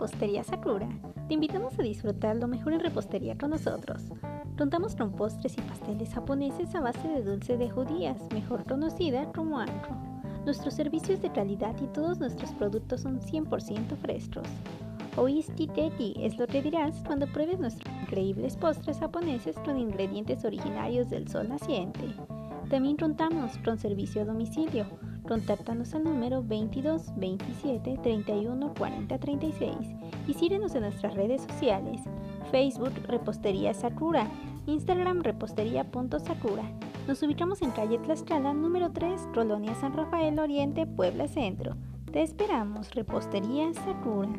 Repostería Sakura. Te invitamos a disfrutar lo mejor en repostería con nosotros. Contamos con postres y pasteles japoneses a base de dulce de judías, mejor conocida como anro. Nuestro servicio es de calidad y todos nuestros productos son 100% frescos. Oisti Teti es lo que dirás cuando pruebes nuestros increíbles postres japoneses con ingredientes originarios del sol naciente. También contamos con servicio a domicilio. Contáctanos al número 22 27 31 40 36 y síguenos en nuestras redes sociales: Facebook Repostería Sakura, Instagram repostería.sakura. Nos ubicamos en calle Tlaxcala, número 3, Colonia San Rafael Oriente, Puebla Centro. Te esperamos, Repostería Sakura.